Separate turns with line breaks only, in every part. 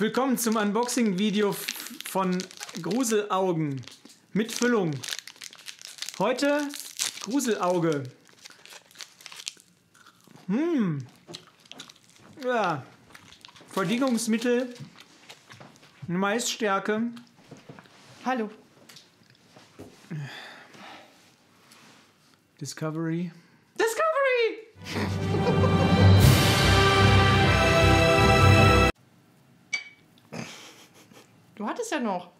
Willkommen zum Unboxing-Video von Gruselaugen mit Füllung. Heute Gruselauge. Hm. Ja. Verdickungsmittel. Maisstärke.
Hallo.
Discovery.
Ja noch.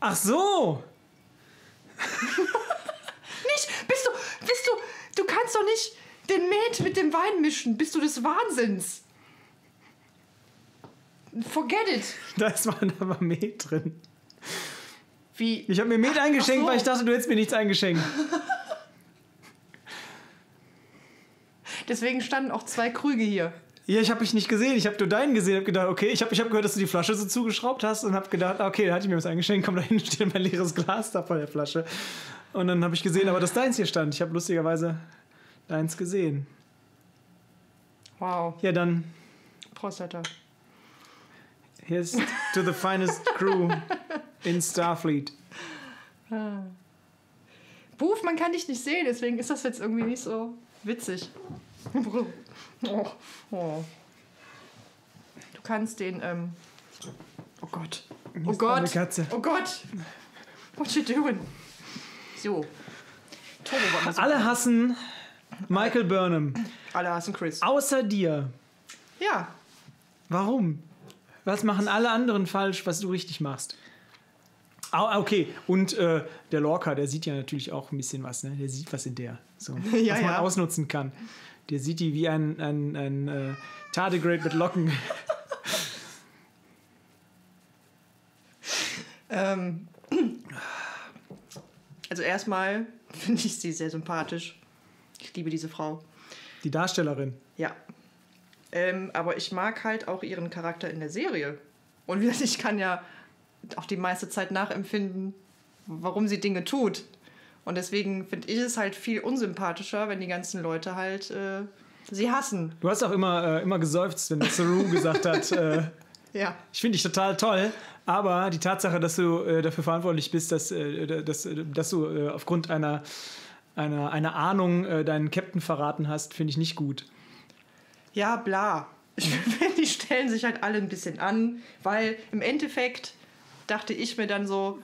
Ach so!
Nicht? Bist du, bist du, du kannst doch nicht den Met mit dem Wein mischen. Bist du des Wahnsinns? Forget it.
Da ist mal aber Met drin.
Wie?
Ich habe mir Met eingeschenkt,
so.
weil ich dachte, du hättest mir nichts eingeschenkt.
Deswegen standen auch zwei Krüge hier.
Ja, ich habe mich nicht gesehen. Ich habe nur deinen gesehen. Habe gedacht, okay, ich habe ich hab gehört, dass du die Flasche so zugeschraubt hast und habe gedacht, okay, da hatte ich mir was eingeschenkt. Komm, da hinten steht mein leeres Glas da vor der Flasche. Und dann habe ich gesehen, aber dass deins hier stand. Ich habe lustigerweise deins gesehen.
Wow.
Ja, dann
Prostata.
here's to the finest crew in Starfleet.
Buf, man kann dich nicht sehen, deswegen ist das jetzt irgendwie nicht so witzig. Oh, oh. Du kannst den, ähm. Oh Gott. Oh Gott. Oh Gott. What you doing? So. So.
Alle hassen Michael Burnham.
Alle hassen Chris.
Außer dir.
Ja.
Warum? Was machen alle anderen falsch, was du richtig machst? Ah, okay, und äh, der Lorca, der sieht ja natürlich auch ein bisschen was, ne? Der sieht was in der, so,
Ja,
was man
ja.
ausnutzen kann. Der sieht die wie ein, ein, ein äh, Tardigrade mit Locken.
Ähm. Also erstmal finde ich sie sehr sympathisch. Ich liebe diese Frau.
Die Darstellerin.
Ja. Ähm, aber ich mag halt auch ihren Charakter in der Serie. Und ich kann ja auch die meiste Zeit nachempfinden, warum sie Dinge tut. Und deswegen finde ich es halt viel unsympathischer, wenn die ganzen Leute halt äh, sie hassen.
Du hast auch immer, äh, immer geseufzt, wenn Saru gesagt hat, äh,
Ja.
ich finde dich total toll, aber die Tatsache, dass du äh, dafür verantwortlich bist, dass, äh, dass, äh, dass du aufgrund einer, einer, einer Ahnung deinen Captain verraten hast, finde ich nicht gut.
Ja, bla. Ich finde, die stellen sich halt alle ein bisschen an, weil im Endeffekt dachte ich mir dann so,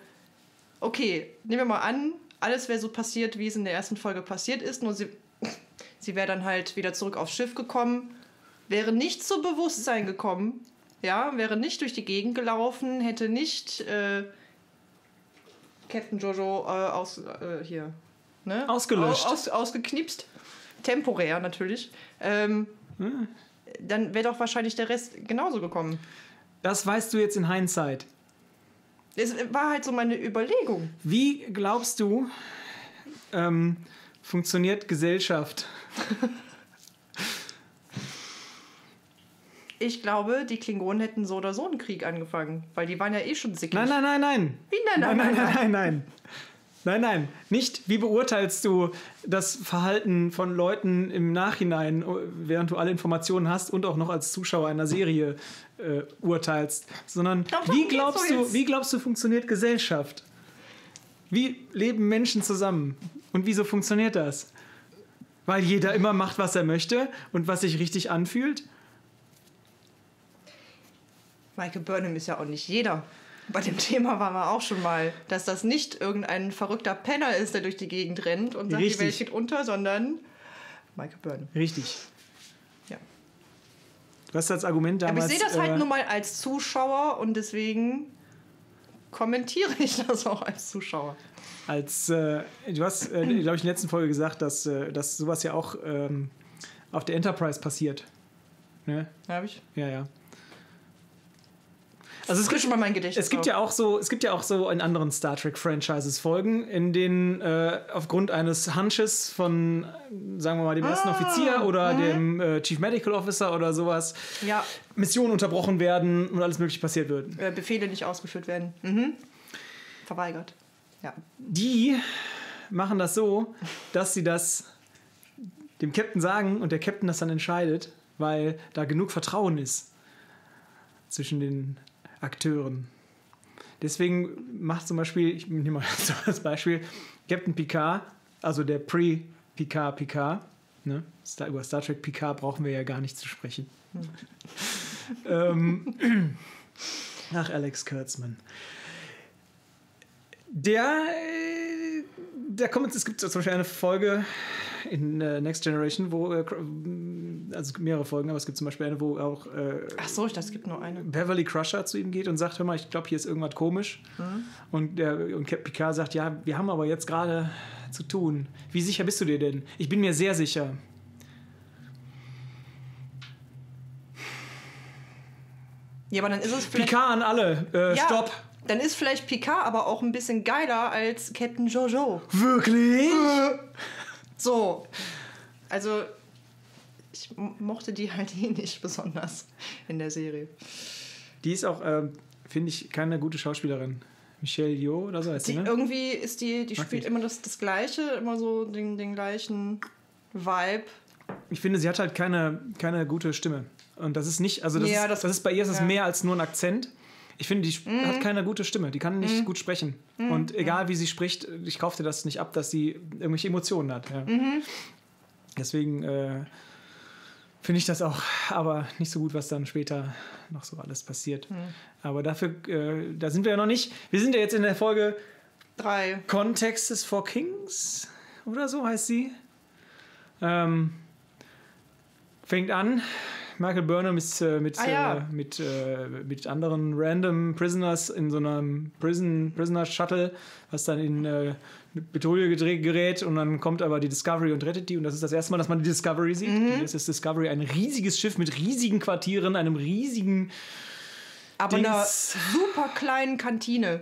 okay, nehmen wir mal an, alles wäre so passiert, wie es in der ersten Folge passiert ist, nur sie, sie wäre dann halt wieder zurück aufs Schiff gekommen, wäre nicht zu Bewusstsein gekommen, ja, wäre nicht durch die Gegend gelaufen, hätte nicht äh, Captain Jojo äh, aus, äh, hier, ne?
Ausgelöscht.
Aus, aus, ausgeknipst. Temporär natürlich. Ähm, Dann wäre doch wahrscheinlich der Rest genauso gekommen.
Das weißt du jetzt in Hindsight.
Es war halt so meine Überlegung.
Wie glaubst du, ähm, funktioniert Gesellschaft?
Ich glaube, die Klingonen hätten so oder so einen Krieg angefangen, weil die waren ja eh schon sickig.
Nein, nein, nein, nein.
Wie nein, nein,
nein,
nein,
nein, nein, nein. Nein, nein, nicht. Wie beurteilst du das Verhalten von Leuten im Nachhinein, während du alle Informationen hast und auch noch als Zuschauer einer Serie äh, urteilst, sondern
Darum
wie glaubst du,
jetzt.
wie glaubst du funktioniert Gesellschaft? Wie leben Menschen zusammen und wieso funktioniert das? Weil jeder immer macht, was er möchte und was sich richtig anfühlt?
Michael Burnham ist ja auch nicht jeder. Bei dem Thema waren wir auch schon mal, dass das nicht irgendein verrückter Penner ist, der durch die Gegend rennt und sagt,
Richtig.
die Welt geht unter, sondern Michael Burnham.
Richtig.
Ja.
Du hast als Argument
Aber
damals.
ich sehe das halt
äh,
nur mal als Zuschauer und deswegen kommentiere ich das auch als Zuschauer.
als äh, du hast, äh, glaube ich, in der letzten Folge gesagt, dass, äh, dass sowas ja auch ähm, auf der Enterprise passiert. Ne?
Habe ich?
Ja, ja. Also es
Frisch
gibt,
mal mein Gedächtnis
es gibt ja auch so, es gibt ja auch so in anderen Star Trek Franchises Folgen, in denen äh, aufgrund eines Hunches von, sagen wir mal, dem ersten Offizier oder dem äh, Chief Medical Officer oder sowas
Ja,
Missionen unterbrochen werden und alles mögliche passiert wird.
äh, Befehle nicht ausgeführt werden. Mhm. Verweigert. Ja.
Die machen das so, dass sie das dem Captain sagen und der Captain das dann entscheidet, weil da genug Vertrauen ist. zwischen den Akteuren. Deswegen macht zum Beispiel, ich nehme mal so als Beispiel, Captain Picard, also der Pre-Picard Picard, ne? Star, über Star Trek Picard brauchen wir ja gar nicht zu sprechen. ähm, nach Alex Kurtzman. Der, äh, der kommt, es gibt zum Beispiel eine Folge in äh, Next Generation, wo, äh, also mehrere Folgen, aber es gibt zum Beispiel eine, wo auch äh,
Ach so, ich dachte, es gibt nur eine.
Beverly Crusher zu ihm geht und sagt, hör mal, ich glaube, hier ist irgendwas komisch. Und, der, und Captain Picard sagt, ja, wir haben aber jetzt gerade zu tun. Wie sicher bist du dir denn? Ich bin mir sehr sicher.
Ja, aber dann ist es vielleicht.
Picard an alle, äh,
ja,
stopp.
Dann ist vielleicht Picard aber auch ein bisschen geiler als Captain Jojo.
Wirklich?
So. Also, ich mochte die halt eh nicht besonders in der Serie.
Die ist auch, ähm, finde ich, keine gute Schauspielerin. Michelle Yeoh oder so heißt
Die,
sie, ne?
Irgendwie ist die, die
Mag
spielt
ich.
immer das, das Gleiche, immer so den, den gleichen Vibe.
Ich finde, sie hat halt keine, keine gute Stimme. Und das ist nicht, also das,
Ja,
ist, das,
das-
ist bei ihr ist
ja. Mhm.
mehr als nur ein Akzent. Ich finde, die sp- hat keine gute Stimme. Die kann nicht gut sprechen.
Mhm.
Und egal wie sie spricht, ich kaufe dir das nicht ab, dass sie irgendwelche Emotionen hat. Ja.
Mhm.
Deswegen äh, finde ich das auch, aber nicht so gut, was dann später noch so alles passiert.
Mhm.
Aber dafür, äh, da sind wir ja noch nicht. Wir sind ja jetzt in der Folge
Drei.
Contexts for Kings oder so heißt sie. Ähm, fängt an. Michael Burnham ist äh, mit,
Ah, ja.
äh, mit, äh, mit anderen random Prisoners in so einem Prison, Prisoner Shuttle, was dann in äh, gedreht gerät und dann kommt aber die Discovery und rettet die und das ist das erste Mal, dass man die Discovery sieht.
Mhm.
Das ist Discovery, ein riesiges Schiff mit riesigen Quartieren, einem riesigen
Aber
Dings.
einer super kleinen Kantine,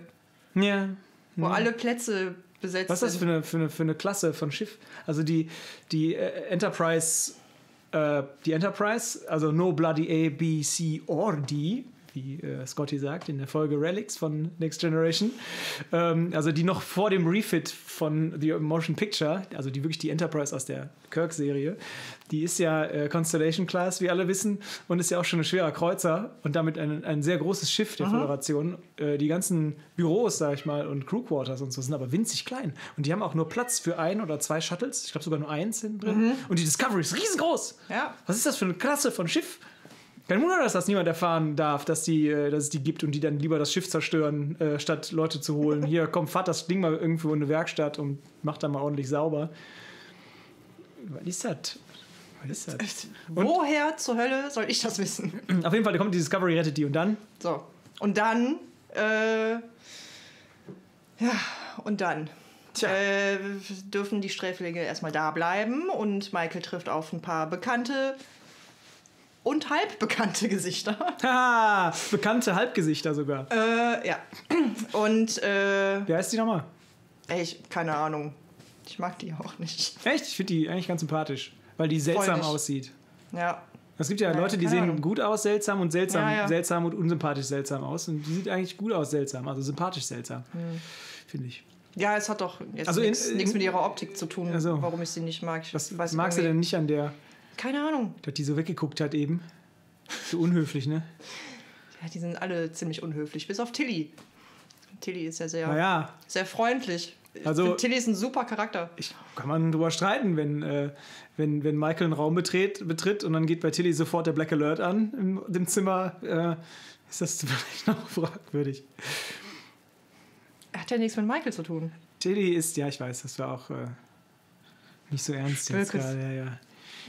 ja,
wo alle Plätze besetzt
Was ist das
sind.
für eine, für eine, für eine Klasse von Schiff? Also die, die äh, Enterprise, äh, die Enterprise, also No Bloody A, B, C or D, wie äh, Scotty sagt in der Folge Relics von Next Generation. Ähm, also die noch vor dem Refit von The Motion Picture, also die wirklich die Enterprise aus der Kirk-Serie, die ist ja äh, Constellation Class, wie alle wissen, und ist ja auch schon ein schwerer Kreuzer und damit ein, ein sehr großes Schiff der Föderation. Äh, die ganzen Büros, sag ich mal, und Crewquarters und so sind aber winzig klein. Und die haben auch nur Platz für ein oder zwei Shuttles. Ich glaube sogar nur eins hinten drin. Und die Discovery ist riesengroß.
Ja.
Was ist das für eine Klasse von Schiff? Kein Wunder, dass das niemand erfahren darf, dass, die, äh, dass es die gibt und die dann lieber das Schiff zerstören, äh, statt Leute zu holen. Hier, komm, fahrt das Ding mal irgendwo in eine Werkstatt und macht da mal ordentlich sauber. Was ist das? Was ist das?
Woher zur Hölle soll ich das wissen?
Auf jeden Fall, da kommt die Discovery, rettet die und dann?
So. Und dann, äh, ja, und dann
Tja.
äh, dürfen die Sträflinge erstmal da bleiben und Michael trifft auf ein paar bekannte und halbbekannte Gesichter.
Haha, bekannte Halbgesichter sogar.
äh, ja. Und, äh,
Wer heißt die nochmal?
ey, ich, keine Ahnung. Ich mag die auch nicht.
Echt? Ich finde die eigentlich ganz sympathisch, weil die seltsam aussieht.
Ja.
Es gibt ja
Ja,
Leute, die sehen
Ahnung.
gut aus, seltsam und seltsam,
Ja, ja.
seltsam und unsympathisch seltsam aus. Und die sieht eigentlich gut aus, seltsam, also sympathisch seltsam, finde ich.
Ja, es hat doch jetzt
Also
nichts mit ihrer Optik zu tun,
Also.
warum ich sie nicht mag. Ich
Was
weiß
magst du denn nicht an der,
Keine Ahnung.
dass die so weggeguckt hat eben? So unhöflich, ne?
Ja, die sind alle ziemlich unhöflich, bis auf Tilly. Tilly ist ja sehr,
Naja,
sehr freundlich. Ich
Also-
Tilly ist ein super Charakter.
ich, kann man drüber streiten, wenn, äh, wenn, wenn Michael einen Raum betritt, betritt und dann geht bei Tilly sofort der Black Alert an im dem Zimmer. Äh, ist das vielleicht noch fragwürdig.
Hat ja nichts mit Michael zu tun.
Tilly ist, ja, ich weiß, das war auch äh, nicht so ernst jetzt gerade. Ja, ja.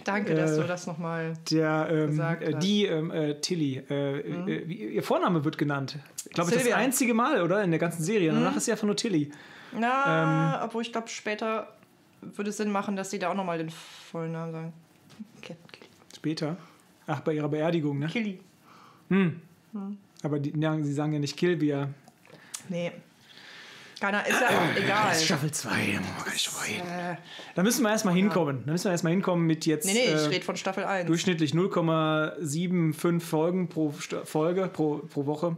Danke, dass
Äh,
du das nochmal.
Der, ähm,
gesagt
äh,
hast.
die ähm, äh, Tilly, äh, äh, wie- ihr Vorname wird genannt. Ich glaube, das einzige Mal, oder? In der ganzen Serie. Danach ist sie einfach nur Tilly.
Na,
ähm,
obwohl ich glaube, später würde es Sinn machen, dass die da auch nochmal den vollen Namen sagen. Ke-
Später. Ach, bei ihrer Beerdigung, ne?
Killy.
Aber die, ja, sie sagen ja nicht Kilvia.
Nee. Keiner, ist ja auch egal.
Staffel 2, da muss man gar nicht drüber reden.
Äh,
Da müssen wir erstmal hinkommen. Da müssen wir erstmal hinkommen mit jetzt
nee, nee, ich
äh,
rede von Staffel 1.
durchschnittlich 0,75 Folgen pro Sta- Folge, pro, pro Woche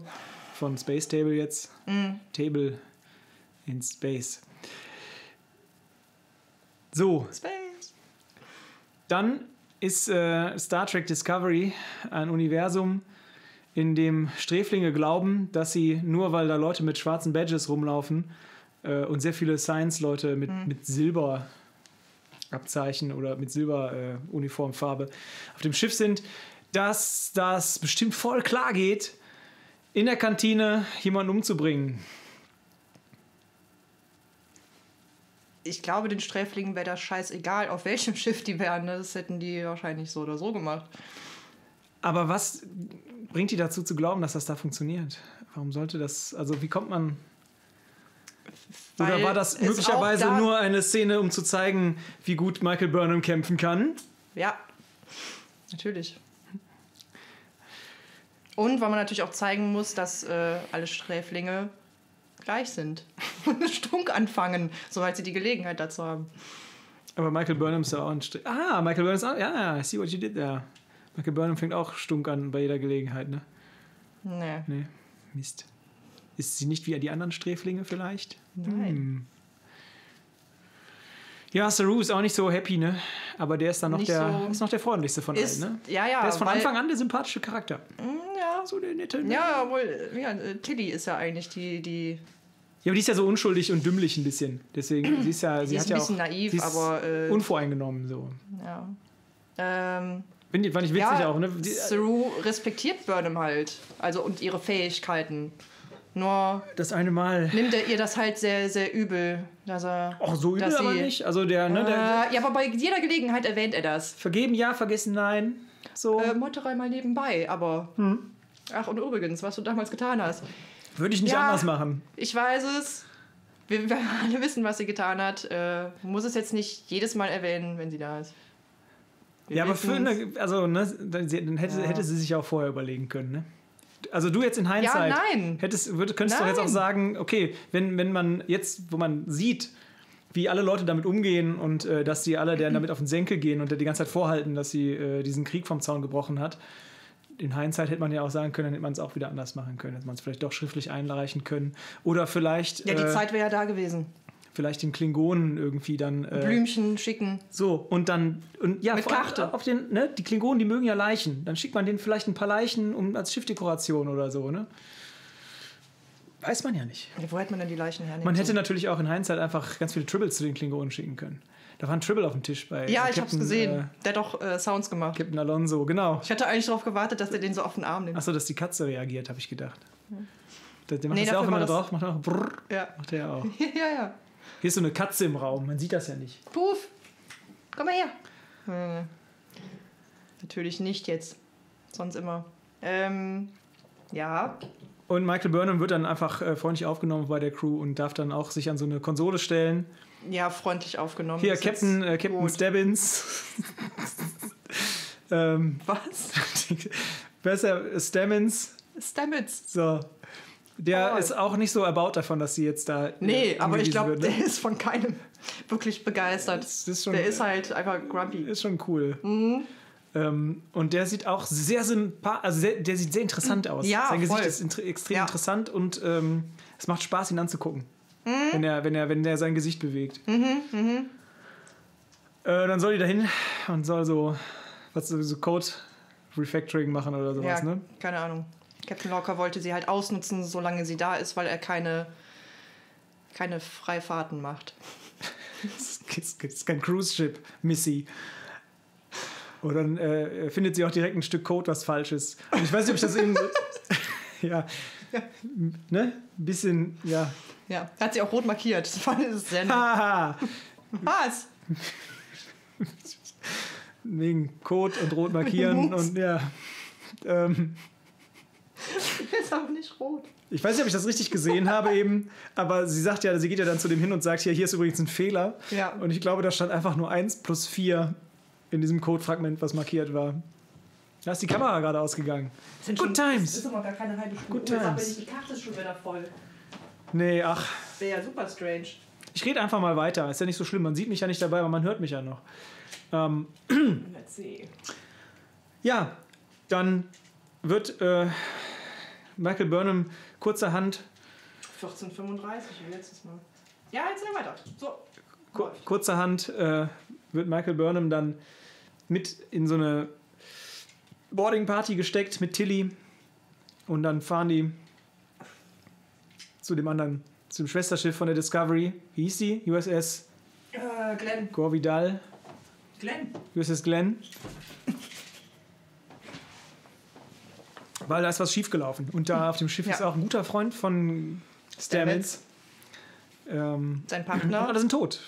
von Space Table jetzt.
Mhm.
Table in Space. So,
Space.
Dann ist äh, Star Trek Discovery ein Universum, in dem Sträflinge glauben, dass sie nur weil da Leute mit schwarzen Badges rumlaufen äh, und sehr viele Science-Leute mit, mit Silberabzeichen oder mit Silberuniformfarbe auf dem Schiff sind, dass das bestimmt voll klar geht, in der Kantine jemanden umzubringen.
Ich glaube, den Sträflingen wäre das scheißegal, auf welchem Schiff die wären. ne? Das hätten die wahrscheinlich so oder so gemacht.
Aber was bringt die dazu zu glauben, dass das da funktioniert? Warum sollte das, also wie kommt man... Oder
Weil
war das möglicherweise
da-
nur eine Szene, um zu zeigen, wie gut Michael Burnham kämpfen kann?
Ja, natürlich. Und weil man natürlich auch zeigen muss, dass äh, alle Sträflinge gleich sind. Und Stunk anfangen, soweit sie die Gelegenheit dazu haben.
Aber Michael Burnham ist ja auch ein Str Ah, Michael Burnham ist auch. Ja, ja, I see what you did there. Michael Burnham fängt auch stunk an bei jeder Gelegenheit, ne?
Nee.
Nee, Mist. Ist sie nicht wie die anderen Sträflinge vielleicht?
Nein.
Hm. Ja, Saru ist auch nicht so happy, ne? Aber der ist dann noch
Nicht
der,
so-
ist noch der freundlichste von
Ist,
allen, ne?
ja, ja.
Der ist von
weil-
Anfang an der sympathische Charakter.
Mm, Ja,
So der nette. ne?
ja, wohl, ja, Tilly ist ja eigentlich die, die
Ja, aber die ist ja so unschuldig und dümmlich ein bisschen. Deswegen, sie ist ja, sie
ist
hat
ein
ja
bisschen
auch,
naiv,
sie
aber, äh,
unvoreingenommen so.
ja. Ähm,
Finde ich- Fand ich witzig
ja,
auch, ne? Die,
Saru respektiert Burnham halt. Also und ihre Fähigkeiten. Nur
das eine Mal.
nimmt er ihr das halt sehr, sehr übel. Dass er,
Ach, so übel
dass
aber
sie-
nicht. Also der, ne, der,
Äh, ja, aber bei jeder Gelegenheit erwähnt er das.
Vergeben ja, vergessen nein. So.
Äh, Meuterei mal nebenbei, aber.
Hm.
Ach, und übrigens, was du damals getan hast.
Würde ich nicht
ja.
anders machen.
Ich weiß es. Wir, wir alle wissen, was sie getan hat. Äh, muss es jetzt nicht jedes Mal erwähnen, wenn sie da ist. Wir
ja, aber für eine, also, ne, dann sie- hätte,
Ja.
hätte sie sich auch vorher überlegen können, ne? Also du jetzt in Hindsight
Ja, nein.
hättest, würd, könntest du doch jetzt auch sagen, okay, wenn, wenn man jetzt, wo man sieht, wie alle Leute damit umgehen und äh, dass die alle deren damit auf den Senkel gehen und der die ganze Zeit vorhalten, dass sie äh, diesen Krieg vom Zaun gebrochen hat. In Hindsight hätte man ja auch sagen können, dann hätte man es auch wieder anders machen können, hätte man es vielleicht doch schriftlich einreichen können. Oder vielleicht,
Ja, die
äh,
Zeit wäre ja da gewesen.
Vielleicht den Klingonen irgendwie dann. Äh,
Blümchen schicken.
so, und dann, und ja,
Mit Karte.
auf den, ne, die Klingonen, die mögen ja Leichen. Dann schickt man denen vielleicht ein paar Leichen um, als Schiffdekoration oder so, ne? Weiß man ja nicht.
Ja, wo hätte man denn die Leichen hernehmen?
Man hätte
sollen?
natürlich auch in Hindsight einfach ganz viele Tribbles zu den Klingonen schicken können. Da war ein Tribble auf dem Tisch bei
Ja, ich hab's gesehen.
Äh,
Der hat doch äh, Sounds gemacht.
Captain Alonso, genau.
Ich hatte eigentlich darauf gewartet, dass der den so auf den Arm nimmt.
Achso, dass die Katze reagiert, habe ich gedacht. Der, der macht
Nee,
das ja auch,
war
drauf macht, er auch brrr,
Ja.
macht er ja auch.
ja, ja.
Hier ist so eine Katze im Raum, man sieht das ja nicht.
Puff, komm mal her. Hm. Natürlich nicht jetzt. Sonst immer. Ähm, ja.
Und Michael Burnham wird dann einfach äh, freundlich aufgenommen bei der Crew und darf dann auch sich an so eine Konsole stellen.
Ja, freundlich aufgenommen.
Hier, Captain, äh, Captain
gut.
Stebbins. ähm,
Was?
besser Stemmins.
Stamets.
So. Der
Oh.
ist auch nicht so erbaut davon, dass sie jetzt da. äh,
Nee, aber ich glaube,
ne?
der ist von keinem wirklich begeistert.
Ist schon-
der ist halt einfach grumpy.
Ist schon cool.
Mhm.
Ähm, und der sieht auch sehr sympathisch, also sehr, der sieht sehr interessant aus.
Ja,
Sein Gesicht
voll.
ist inter extrem
Ja.
interessant und ähm, es macht Spaß, ihn anzugucken. Wenn, er, wenn, er, wenn er sein Gesicht bewegt.
Mhm,
Äh, dann soll die dahin und soll so, was, so Code Refactoring machen oder sowas,
Ja,
ne?
keine Ahnung. Captain Locker wollte sie halt ausnutzen, solange sie da ist, weil er keine, keine Freifahrten macht.
Es ist, kein Cruise-Ship, Missy. Und dann äh, findet sie auch direkt ein Stück Code, was falsch ist. Und ich weiß nicht, ob ich das eben. ja. Ne? Ein bisschen, ja.
Ja, hat sie auch rot markiert. Das fand ich sehr nett.
Haha!
Was?
Wegen Code und rot markieren und ja. Ähm,
Ist aber nicht rot.
ich weiß nicht, ob ich das richtig gesehen habe eben, aber sie sagt ja, sie geht ja dann zu dem hin und sagt, hier, hier ist übrigens ein Fehler.
Ja.
Und ich glaube, da stand einfach nur 1 plus 4 in diesem Codefragment, was markiert war. Da ist die Kamera gerade ausgegangen.
Sind
Good times.
ist aber gar keine halbe Stunde.
Good times.
Die Karte ist schon wieder voll.
Nee, ach.
Wäre ja super strange.
Ich rede einfach mal weiter. Ist ja nicht so schlimm. Man sieht mich ja nicht dabei, aber man hört mich ja noch. Ähm,
Let's see.
ja, dann wird äh, Michael Burnham kurzerhand,
1435 wie letztes Mal. Ja, jetzt mal weiter. So.
ku
läuft.
kurzerhand äh, wird Michael Burnham dann mit in so eine Boarding Party gesteckt mit Tilly. Und dann fahren die zu dem anderen, zum Schwesterschiff von der Discovery. Wie hieß die? USS
Äh, Glenn.
Gore Vidal.
Glenn.
USS Glenn. Weil da ist was schiefgelaufen. Und da auf dem Schiff
Ja.
ist auch ein guter Freund von Stamets. Ähm,
Sein
alle
Partner.
sind tot.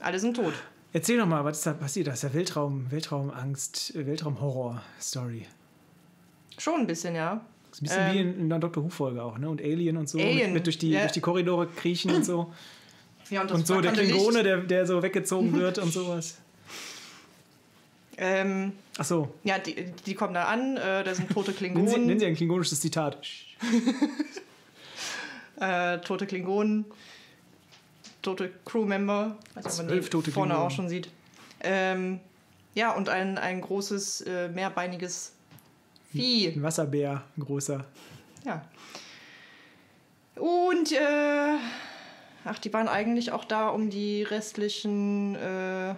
Alle sind tot.
Erzähl doch mal, was ist da passiert? Das ist ja Weltraum, Weltraumangst, Weltraumhorror-Story.
Schon ein bisschen, ja.
Das ist ein bisschen
Ähm.
wie in, in einer Doctor Who-Folge auch, ne? Und Alien und so.
Alien,
Mit, mit durch, die,
ja.
durch die Korridore kriechen und so.
Ja, das
Und so der Klingone, der, der so weggezogen wird und sowas.
Ähm,
Ach so.
ja, die, die kommen da an, äh, da sind tote
Nennen Sie,
Klingonen.
nennen Sie ein klingonisches Zitat.
äh, tote Klingonen, tote Crewmember, ob man die
tote
vorne
Klingonen.
auch schon sieht. Ähm, ja, und ein, ein großes, äh, mehrbeiniges Vieh.
Ein Wasserbär, ein großer.
Ja. Und, äh, ach, die waren eigentlich auch da, um die restlichen äh,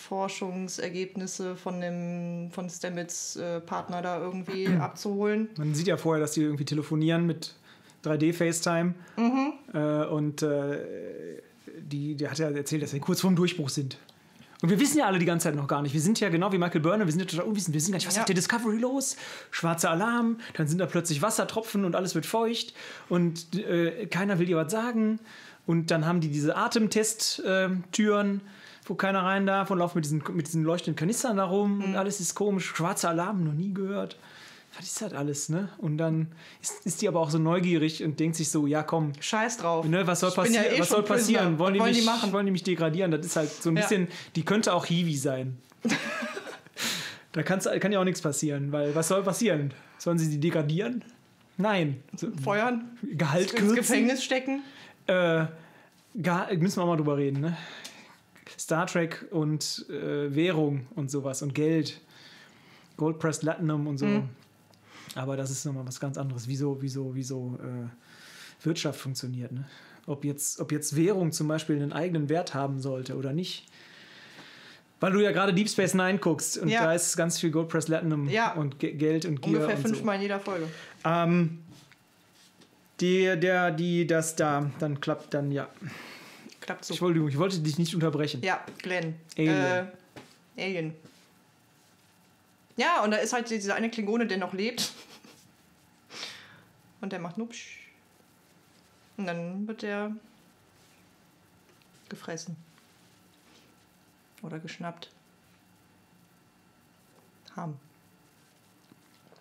Forschungsergebnisse von dem von Stamets äh, Partner da irgendwie abzuholen.
Man sieht ja vorher, dass die irgendwie telefonieren mit 3D-FaceTime.
Mhm.
Äh, und äh, die, der hat ja erzählt, dass wir kurz vorm Durchbruch sind. Und wir wissen ja alle die ganze Zeit noch gar nicht. Wir sind ja genau wie Michael Burnham, wir sind ja total unwissend. Wir wissen gar nicht, was
Ja.
ist auf der Discovery los? Schwarzer Alarm, dann sind da plötzlich Wassertropfen und alles wird feucht und äh, keiner will dir was sagen. Und dann haben die diese Atemtest-Türen, wo keiner rein darf und laufen mit diesen, mit diesen leuchtenden Kanistern da rum
Mhm.
und alles ist komisch. Schwarzer Alarm, noch nie gehört. Was ist das alles, ne? Und dann ist, ist die aber auch so neugierig und denkt sich so, ja komm,
Scheiß drauf.
Ne, was soll
bin ja
passieren?
eh
was soll passieren? Wollen, die
wollen
mich,
die machen?
wollen die mich degradieren? Das ist halt so ein
Ja.
bisschen, die könnte auch Hiwi sein. da kann's, kann ja auch nichts passieren, weil was soll passieren? Sollen sie die degradieren? Nein.
Feuern,
Gehalt
ins
kürzen?
Gefängnis stecken.
Äh, Geha- müssen wir auch mal drüber reden, ne? Star Trek und äh, Währung und sowas und Geld. Gold Pressed Platinum und so.
Mhm.
Aber das ist nochmal was ganz anderes, wieso, wieso, wieso äh, Wirtschaft funktioniert. Ne? Ob, jetzt, ob jetzt Währung zum Beispiel einen eigenen Wert haben sollte oder nicht. Weil du ja gerade Deep Space Nine guckst und
Ja.
da ist ganz viel Gold Pressed Platinum
Ja.
und Ge Geld und Gier
Ungefähr
und so.
fünfmal in jeder Folge.
Ähm, die, der, die, das da, dann klappt dann, ja.
Klappt so.
Ich wollte, ich wollte dich nicht unterbrechen.
Ja, Glenn.
Alien.
Äh, Alien. Ja, und da ist halt dieser eine Klingone, der noch lebt. Und der macht nupsch. Und dann wird der gefressen. Oder geschnappt. Haben.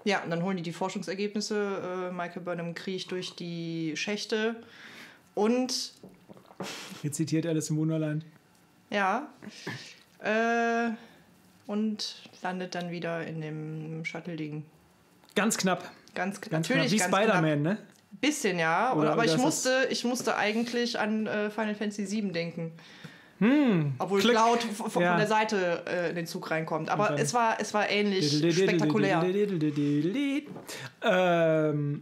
Ja, und dann holen die die Forschungsergebnisse. Äh, Michael Burnham kriecht durch die Schächte. Und
Rezitiert Alice im Wunderland.
ja. Äh, und landet dann wieder in dem Shuttle-Ding.
Ganz knapp.
Ganz,
Ganz
natürlich
knapp. Wie Spider-Man, ne?
Bisschen, ja.
Oder-
aber ich musste, ich musste eigentlich an äh, Final Fantasy VII denken.
Hm.
Obwohl
Klick.
Cloud von
Ja.
der Seite äh, in den Zug reinkommt. Aber es war, es war ähnlich spektakulär.
Ähm.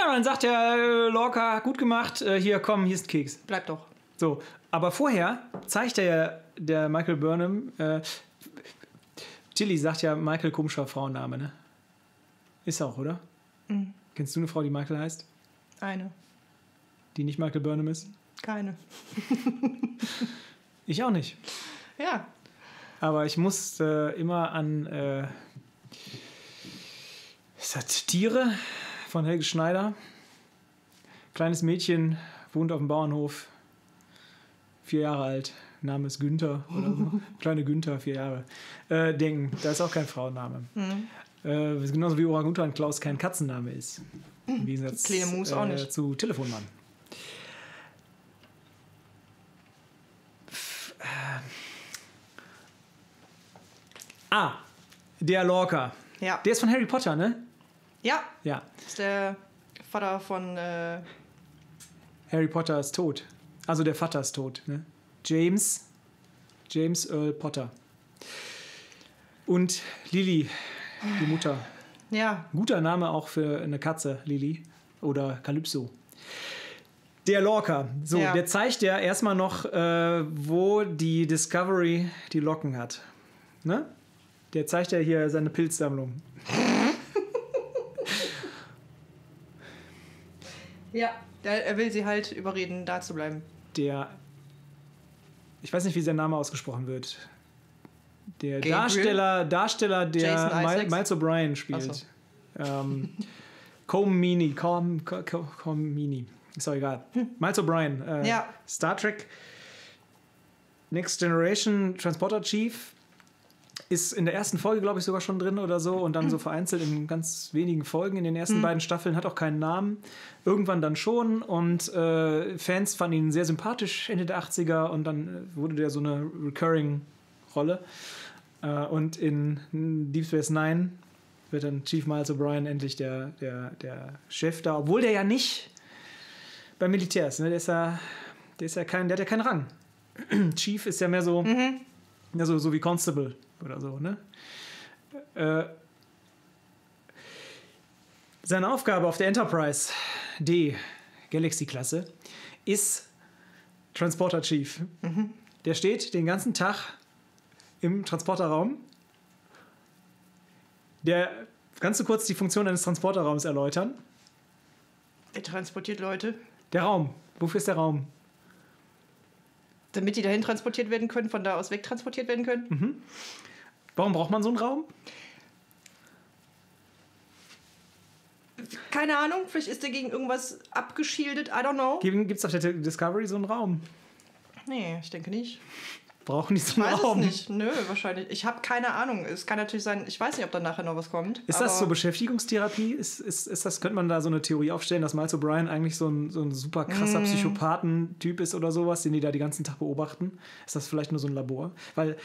Ja, dann sagt der äh, Lorca, gut gemacht, äh, hier komm, hier ist Keks.
Bleib doch.
So, aber vorher zeigt er ja der Michael Burnham, äh, Tilly sagt ja Michael komischer Frauenname, ne? Ist auch, oder?
Mhm.
Kennst du eine Frau, die Michael heißt,
Eine.
die nicht Michael Burnham ist?
Keine.
Ich auch nicht.
Ja.
Aber ich muss äh, immer an äh, ist das Tiere von Helge Schneider. Kleines Mädchen wohnt auf dem Bauernhof, vier Jahre alt. Name ist Günther oder so. Kleine Günther, vier Jahre. Äh, denken, da ist auch kein Frauenname.
Mhm.
Äh, genauso wie Orangutan Klaus kein Katzenname ist. Im Gegensatz
Kleine Mus auch nicht.
zu Telefonmann. Ah, der Lorca.
Ja.
Der ist von Harry Potter, ne?
Ja.
Ja.
Ist der Vater von. Äh,
Harry Potter ist tot. Also der Vater ist tot, ne? James. James Earl Potter. Und Lily, die Mutter.
ja.
Guter Name auch für eine Katze, Lily. Oder Calypso. Der Lorca. So,
Ja.
der zeigt ja erstmal noch, äh, wo die Discovery die Locken hat. Ne? Der zeigt ja hier seine Pilzsammlung.
Ja. Der, er will sie halt überreden, da zu bleiben.
Der, ich weiß nicht, wie sein Name ausgesprochen wird. Der
Gabriel?
Darsteller, Darsteller, der? Miles O'Brien spielt.
so.
Ähm, Comini, Com, Com, Com, Comini. Ist doch egal. Miles O'Brien. Äh,
Hm. Ja.
Star Trek Next Generation Transporter Chief ist in der ersten Folge, glaube ich, sogar schon drin oder so und dann so vereinzelt in ganz wenigen Folgen in den ersten beiden Staffeln, hat auch keinen Namen. Irgendwann dann schon und äh, Fans fanden ihn sehr sympathisch Ende der 80er und dann äh, wurde der so eine Recurring-Rolle. Äh, und in Deep Space Nine wird dann Chief Miles O'Brien endlich der, der, der Chef da, obwohl der ja nicht beim Militär ist. Ne? Der ist ja, der ist ja kein, der hat ja keinen Rang. Chief ist ja mehr so, ja, so, so wie Constable oder so, ne? Äh, seine Aufgabe auf der Enterprise D Galaxy-Klasse ist Transporter Chief. Der steht den ganzen Tag im Transporterraum. Der kannst du kurz die Funktion eines Transporterraums erläutern?
Er transportiert Leute,
Der Raum. Wofür ist der Raum?
Damit die dahin transportiert werden können, von da aus wegtransportiert werden können.
Warum braucht man so einen Raum?
Keine Ahnung, vielleicht ist der gegen irgendwas abgeschildet, I don't know.
Gibt es auf der Discovery so einen Raum?
Nee, ich denke nicht.
Brauchen die so einen
Weiß
Raum?
es nicht. Nö, wahrscheinlich. Ich habe keine Ahnung. Es kann natürlich sein, ich weiß nicht, ob da nachher noch was kommt.
Ist das so Beschäftigungstherapie? Ist, ist, ist das, könnte man da so eine Theorie aufstellen, dass Miles O'Brien eigentlich so ein, so ein super krasser
Mm.
Psychopathen-Typ ist oder sowas, den die da die ganzen Tag beobachten? Ist das vielleicht nur so ein Labor? Weil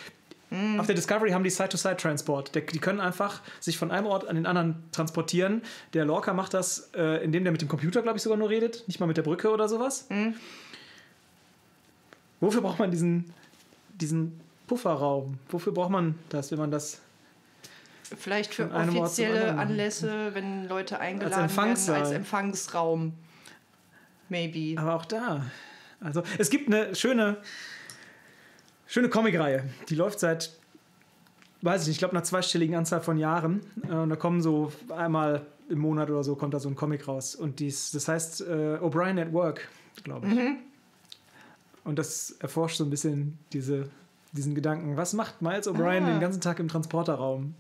Mm.
auf der Discovery haben die Side-to-Side-Transport. Die können einfach sich von einem Ort an den anderen transportieren. Der Lorca macht das, äh, indem der mit dem Computer, glaube ich, sogar nur redet, nicht mal mit der Brücke oder sowas.
Mm.
Wofür braucht man diesen, diesen Pufferraum? Wofür braucht man das, wenn man das
Vielleicht für offizielle. Anlässe, wenn Leute eingeladen werden
Empfangssaal.
als Empfangsraum. Maybe.
Aber auch da. Also, es gibt eine schöne, schöne Comicreihe. Die läuft seit, weiß ich nicht, ich glaube, einer zweistelligen Anzahl von Jahren. Äh, Und da kommen so einmal im Monat oder so kommt da so ein Comic raus. Und dies, das heißt äh, O'Brien at Work, glaube ich. Und das erforscht so ein bisschen diese, diesen Gedanken. Was macht Miles O'Brien
Ah.
den ganzen Tag im Transporterraum?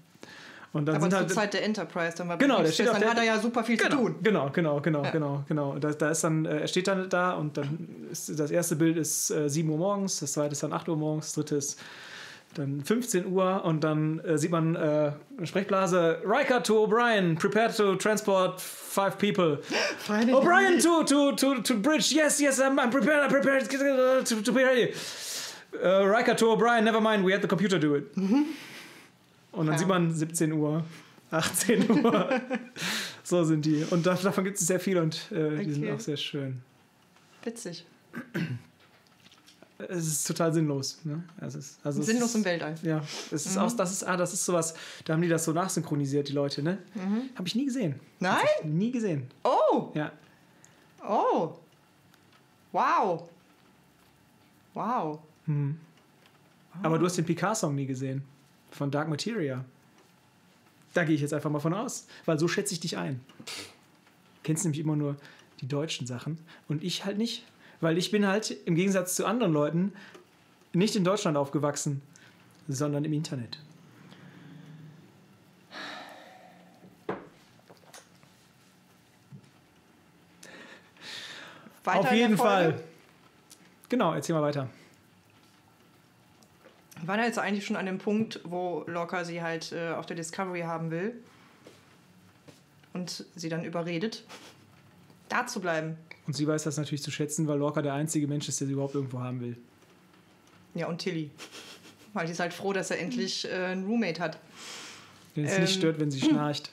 Und dann
Aber
sind
zur
halt
Zeit der Enterprise, dann war
Genau, der steht
dann
der-
hat er ja super viel
Genau,
zu tun.
genau, genau, genau,
Ja.
genau, genau. Da, da ist dann, äh, er steht dann da und dann ist das erste Bild ist äh, 7 Uhr morgens, das zweite ist dann 8 Uhr morgens, das dritte ist dann 15 Uhr und dann äh, sieht man äh, eine Sprechblase, Riker to O'Brien, prepare to transport five people. O'Brien to, to, to, to bridge, yes, yes, I'm, I'm prepared, I'm prepared to, to be ready. Uh, Riker to O'Brien, never mind, we had the computer do it. Und dann
Ja.
sieht man 17 Uhr, 18 Uhr. so sind die. Und da, davon gibt es sehr viel und äh, die sind
Okay.
auch sehr schön.
Witzig.
Es ist total sinnlos. Ne? Also es, also es
Sinnlos
ist,
im Weltall.
Ja, es ist auch, das ist, ah, das ist sowas, da haben die das so nachsynchronisiert, die Leute, ne? Habe ich nie gesehen.
Nein?
Nie gesehen.
Oh!
Ja.
Oh! Wow! Wow.
Aber du hast den Picard-Song nie gesehen. Von Dark Materia. Da gehe ich jetzt einfach mal von aus, weil so schätze ich dich ein. Kennst nämlich immer nur die deutschen Sachen und ich halt nicht. Weil ich bin halt im Gegensatz zu anderen Leuten nicht in Deutschland aufgewachsen, sondern im Internet.
Weiter
Auf jeden. Fall. Genau, erzähl mal weiter.
Wir waren jetzt eigentlich schon an dem Punkt, wo Lorca sie halt äh, auf der Discovery haben will. Und sie dann überredet, da zu bleiben.
Und sie weiß das natürlich zu schätzen, weil Lorca der einzige Mensch ist, der sie überhaupt irgendwo haben will.
Ja, und Tilly. Weil die ist halt froh, dass er endlich äh, einen Roommate hat.
Den es
Ähm.
nicht stört, wenn sie schnarcht.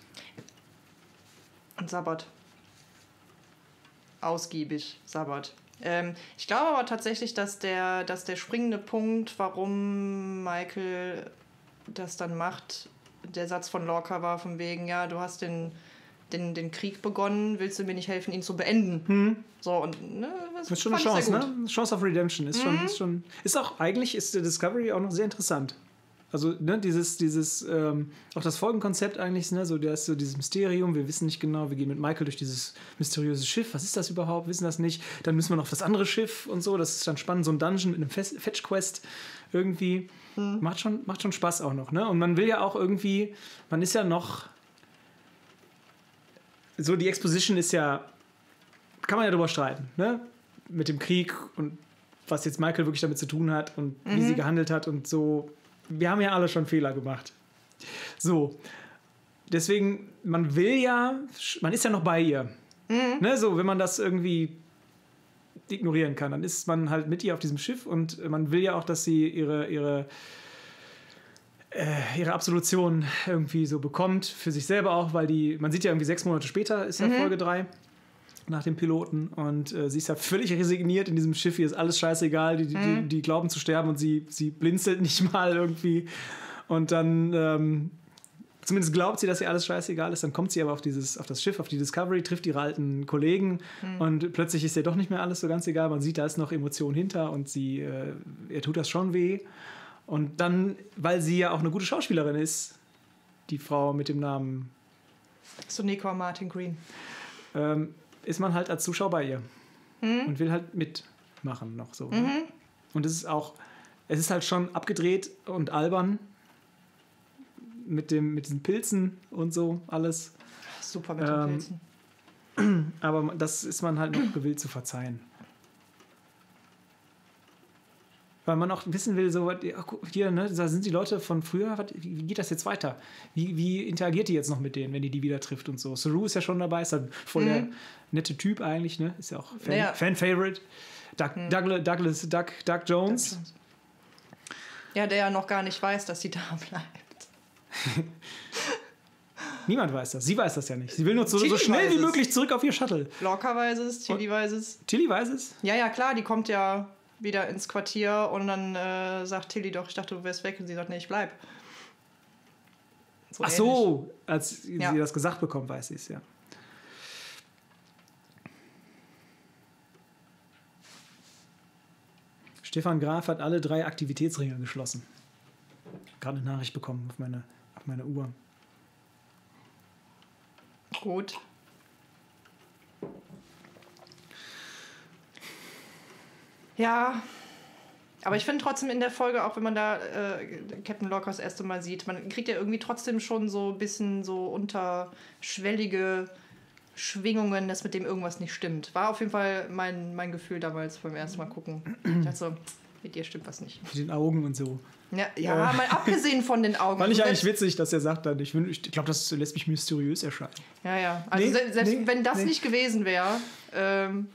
Und Sabbat. Ausgiebig, Sabbat. Ähm, ich glaube aber tatsächlich, dass der, dass der springende Punkt, warum Michael das dann macht, der Satz von Lorca war von wegen, ja, du hast den, den, den Krieg begonnen, willst du mir nicht helfen, ihn zu beenden? So, und ne, das,
ist schon eine Chance, ne? Chance of Redemption ist
Mhm.
schon, ist schon. Ist auch, eigentlich ist der Discovery auch noch sehr interessant. Also ne, dieses, dieses, ähm, auch das Folgenkonzept eigentlich, ne, so, da ist so dieses Mysterium, wir wissen nicht genau, wir gehen mit Michael durch dieses mysteriöse Schiff, was ist das überhaupt, wissen das nicht, dann müssen wir noch auf das andere Schiff und so, das ist dann spannend, so ein Dungeon mit einem Fetch-Quest irgendwie, macht, schon, macht schon Spaß auch noch, ne, und man will ja auch irgendwie, man ist ja noch, so die Exposition ist ja, kann man ja drüber streiten, ne, mit dem Krieg und was jetzt Michael wirklich damit zu tun hat und wie sie gehandelt hat und so. Wir haben ja alle schon Fehler gemacht. So. Deswegen, man will ja, man ist ja noch bei ihr. Ne, so, wenn man das irgendwie ignorieren kann, dann ist man halt mit ihr auf diesem Schiff und man will ja auch, dass sie ihre, ihre, ihre Absolution irgendwie so bekommt, für sich selber auch, weil die, man sieht ja irgendwie sechs Monate später, ist ja Folge 3 nach dem Piloten und äh, sie ist ja völlig resigniert in diesem Schiff, ihr ist alles scheißegal, die, die, die, die glauben zu sterben und sie, sie blinzelt nicht mal irgendwie und dann ähm, zumindest glaubt sie, dass ihr alles scheißegal ist, dann kommt sie aber auf, dieses, auf das Schiff, auf die Discovery, trifft ihre alten Kollegen und plötzlich ist ihr doch nicht mehr alles so ganz egal, man sieht, da ist noch Emotion hinter und sie, äh, ihr tut das schon weh und dann, weil sie ja auch eine gute Schauspielerin ist, die Frau mit dem Namen
Sonequa Martin Green.
ähm, ist man halt als Zuschauer bei ihr
Mhm.
und will halt mitmachen noch so. Ne? Und es ist auch, es ist halt schon abgedreht und albern mit, dem, mit diesen Pilzen und so alles.
Super mit
Ähm,
den Pilzen.
Aber das ist man halt noch gewillt zu verzeihen. Weil man auch wissen will, so, hier, ne, da sind die Leute von früher, wie, geht das jetzt weiter? Wie, wie interagiert die jetzt noch mit denen, wenn die die wieder trifft und so? Saru ist ja schon dabei, ist halt voll der nette Typ eigentlich, ne? Ist ja auch Fan,
Ja.
Fan-Favorite. Doug, Douglas, Douglas, Doug, Doug Jones.
Ja, der ja noch gar nicht weiß, dass sie da bleibt.
Niemand weiß das. Sie weiß das ja nicht. Sie will nur so, so schnell wie möglich zurück auf ihr Shuttle.
Lorca weiß es, Tilly weiß es.
Tilly weiß es.
Ja, ja, klar, die kommt ja wieder ins Quartier und dann äh, sagt Tilly doch, ich dachte, du wärst weg. Und sie sagt, nee, ich bleib.
Ach so, als sie
Ja.
das gesagt bekommt, weiß sie es, ja. Stefan Graf hat alle drei Aktivitätsringe geschlossen. Gerade eine Nachricht bekommen auf meine, auf meine Uhr.
Gut. Ja, aber ich finde trotzdem in der Folge, auch wenn man da äh, Captain Lorca das erste Mal sieht, man kriegt ja irgendwie trotzdem schon so ein bisschen so unterschwellige Schwingungen, dass mit dem irgendwas nicht stimmt. War auf jeden Fall mein, mein Gefühl damals beim ersten Mal gucken. Ich dachte so, mit dir stimmt was nicht.
Mit den Augen und so.
Ja, ja mal abgesehen von den Augen.
Fand ich
Also
eigentlich witzig, dass er sagt dann, ich, ich glaube, das lässt mich mysteriös erscheinen.
Ja, ja. Also
Nee,
se- selbst
nee,
wenn das nicht gewesen wäre, ähm,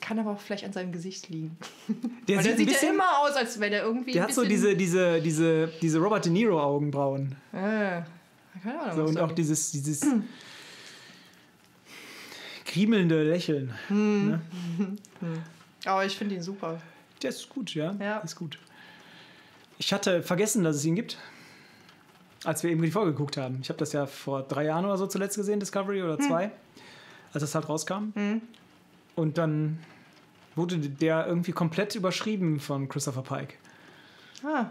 kann aber auch vielleicht an seinem Gesicht liegen.
Der
Weil
sieht
der
ein
sieht ja
bisschen,
immer aus, als wäre der irgendwie.
der hat so diese, diese, diese, diese Robert De Niro Augenbrauen.
Äh, keine Ahnung.
So, und auch dieses, dieses kriemelnde Lächeln. Ne?
Aber ich finde ihn super.
Der ist gut, ja.
Ja.
Ist gut. Ich hatte vergessen, dass es ihn gibt, als wir eben die Folge geguckt haben. Ich habe das ja vor drei Jahren oder so zuletzt gesehen, Discovery oder zwei, als das halt rauskam. Und dann wurde der irgendwie komplett überschrieben von Christopher Pike
Ah,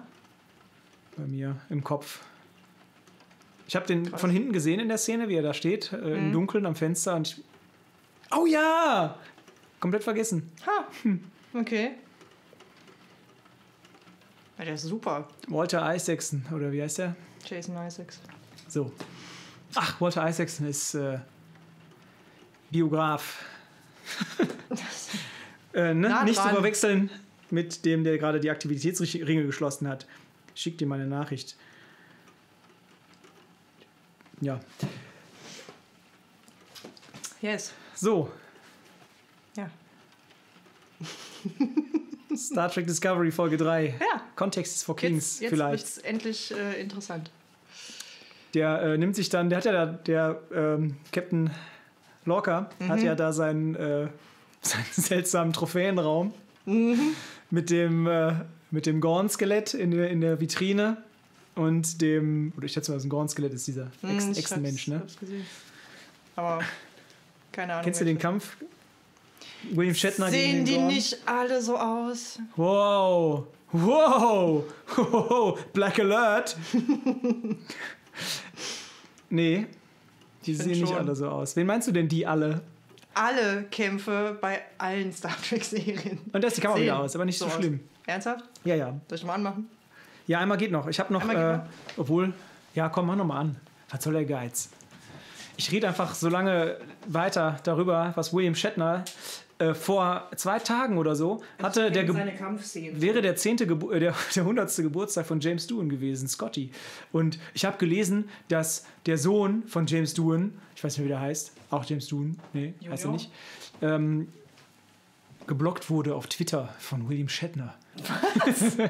bei mir im Kopf. Ich habe den von hinten gesehen in der Szene, wie er da steht, äh, im Dunkeln am Fenster und ich, Oh ja! Komplett vergessen.
ha. Okay. Ja, der ist super.
Walter Isaacson, oder wie heißt der?
Jason Isaacs.
So. Ach, Walter Isaacson ist äh, Biograf. äh, ne?
Nah
Nicht zu verwechseln mit dem, der gerade die Aktivitätsringe geschlossen hat. Schick dir mal eine Nachricht. Ja.
Yes.
So,
Ja.
Star Trek Discovery Folge 3.
Ja.
Context is for Kings
Jetzt, jetzt
vielleicht.
wird's endlich äh, interessant.
Der äh, nimmt sich dann, der hat ja da, der ähm, Captain Lorca hat ja da seinen, äh, seinen seltsamen Trophäenraum mit dem, äh, mit dem Gorn-Skelett in der, in der Vitrine und dem, oder ich schätze mal, das ist ein Gorn-Skelett ist dieser Ex-
Hm, ich
Echsenmensch, ne?
hab's gesehen. Aber keine Ahnung.
Kennst du den. Kampf? William Shatner gegen
Sehen
den
die
Gorn.
nicht alle so aus?
Wow. Wow. Wow. Black Alert. nee. Die sehen nicht
schon.
alle so aus. Wen meinst du denn die alle?
Alle Kämpfe bei allen Star Trek-Serien.
Und das die Kamera
Sehen
wieder aus, aber nicht so,
aus.
schlimm.
Ernsthaft?
Ja, ja.
Soll ich mal anmachen?
Ja, einmal geht noch. Ich habe noch, äh, obwohl, ja, komm, mach noch mal an. Was soll der Geiz? Ich rede einfach so lange weiter darüber, was William Shatner äh, vor zwei Tagen oder so hatte. Der wäre der zehnte Gebu äh, der, der hundertste Geburtstag von James Doohan gewesen, Scotty. Und ich habe gelesen, dass der Sohn von James Doohan, ich weiß nicht, wie der heißt, auch James Doohan, nee, heißt er nicht, ähm, geblockt wurde auf Twitter von William Shatner.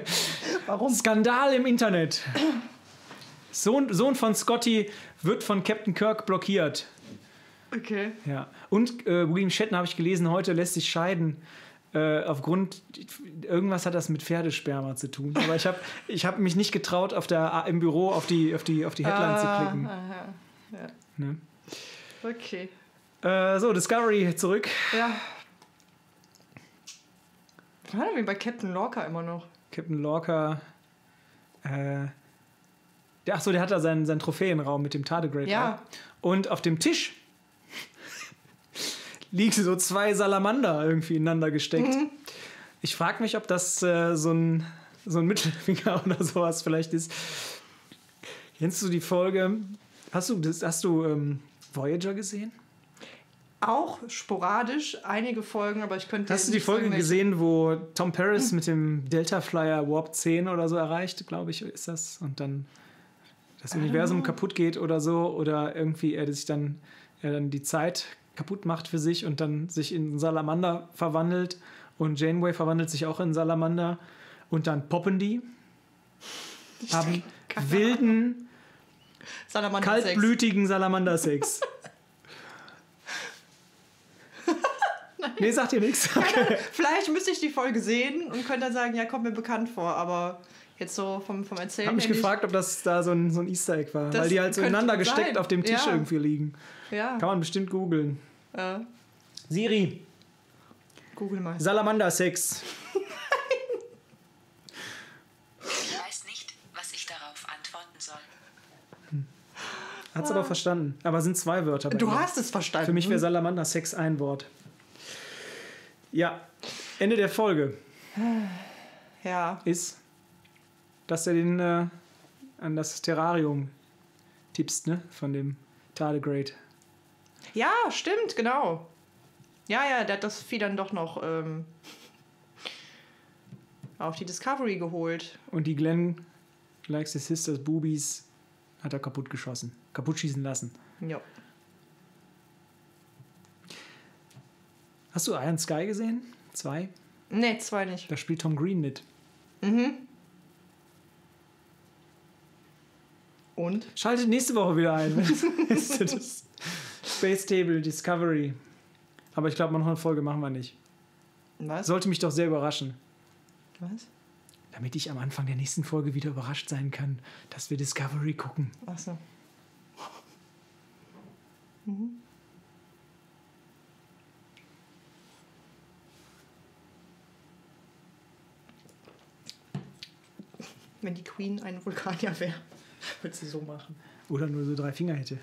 Warum?
Skandal im Internet. Sohn, Sohn von Scotty wird von Captain Kirk blockiert.
Okay.
Ja. Und äh, William Shatner habe ich gelesen, heute lässt sich scheiden. Äh, aufgrund irgendwas hat das mit Pferdesperma zu tun. Aber ich habe ich hab mich nicht getraut, auf der, im Büro auf die, auf die, auf die Headline zu klicken.
Aha.
Ne?
Okay.
Äh, so, Discovery zurück.
Ja. Was war denn bei Captain Lorca immer noch?
Captain Lorca. Äh, der, ach so, der hat da seinen, seinen Trophäenraum mit dem Tardigrade.
Ja.
drauf. Und auf dem Tisch liegen so zwei Salamander irgendwie ineinander gesteckt.
Mhm.
Ich frage mich, ob das äh, so, ein, so ein Mittelfinger oder sowas vielleicht ist. Kennst du die Folge? Hast du, das, hast du ähm, Voyager gesehen?
Auch sporadisch einige Folgen, aber ich könnte.
Hast du die Folge gesehen, wo Tom Paris mit dem Delta Flyer Warp 10 oder so erreicht, glaube ich, ist das? Und dann das Universum kaputt geht oder so, oder irgendwie er sich dann, er dann die Zeit kaputt macht für sich und dann sich in einen Salamander verwandelt und Janeway verwandelt sich auch in einen Salamander und dann poppen die, haben wilden,
Salamander
kaltblütigen Salamandersex. nee, sagt dir nichts.
Vielleicht müsste ich die Folge sehen und könnte dann sagen, ja, kommt mir bekannt vor, aber jetzt so vom, vom Erzählen.
Ich habe mich gefragt, ob das da so ein, so ein Easter Egg war,
Das
weil die halt so ineinander gesteckt
sein.
auf dem Tisch
Ja.
irgendwie liegen.
Ja,
Kann man bestimmt googeln.
Äh,
Siri,
google mal.
Salamander-Sex.
Ich weiß nicht, was ich darauf antworten soll.
Hat's aber verstanden. Aber sind zwei Wörter. bei
Du
ihr.
hast es verstanden.
Für mich wäre Salamander-Sex ein Wort. Ja, Ende der Folge
Ja.
ist, dass er den äh, an das Terrarium tippst, ne? Von dem Tardigrade.
Ja, stimmt, genau. Ja, ja, der hat das Vieh dann doch noch ähm, auf die Discovery geholt.
Und die Glenn likes the sisters Boobies hat er kaputt geschossen. Kaputt schießen lassen.
Ja.
Hast du Iron Sky gesehen? Zwei?
Ne, zwei nicht.
Da spielt Tom Green mit.
Und?
Schaltet nächste Woche wieder ein. Space Table Discovery. Aber ich glaube, noch eine Folge machen wir nicht.
Was?
Sollte mich doch sehr überraschen.
Was?
Damit ich am Anfang der nächsten Folge wieder überrascht sein kann, dass wir Discovery gucken.
Achso. Wenn die Queen ein Vulkanier wäre, würde sie so machen.
Oder nur so drei Finger hätte.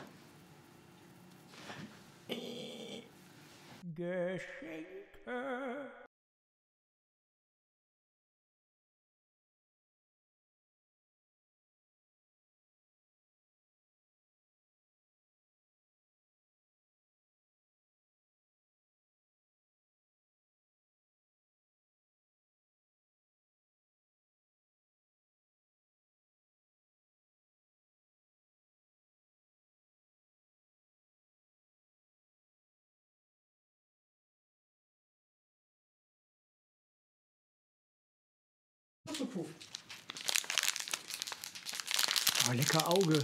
Oh, lecker Auge.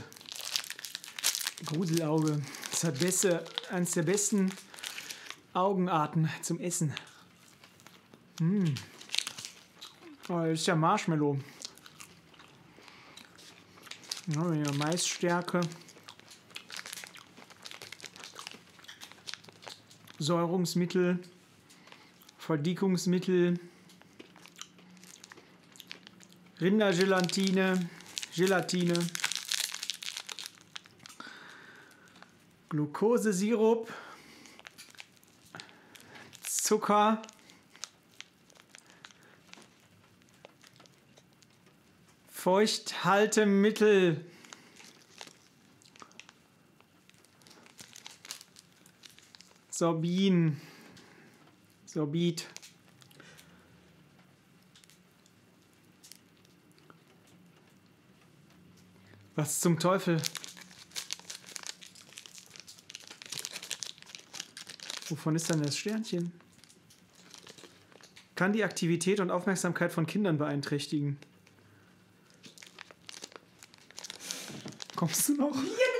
Gruselauge. Das ist beste, eines der besten Augenarten zum Essen. Mm. Oh, das ist ja Marshmallow. Ja, ja, Maisstärke. Säurungsmittel. Verdickungsmittel, Rindergelatine, Gelatine, Glukosesirup, Zucker, Feuchthaltemittel, Sorbin, Sorbit. Was zum Teufel? Wovon ist denn das Sternchen? Kann die Aktivität und Aufmerksamkeit von Kindern beeinträchtigen. Kommst du noch?
Ja,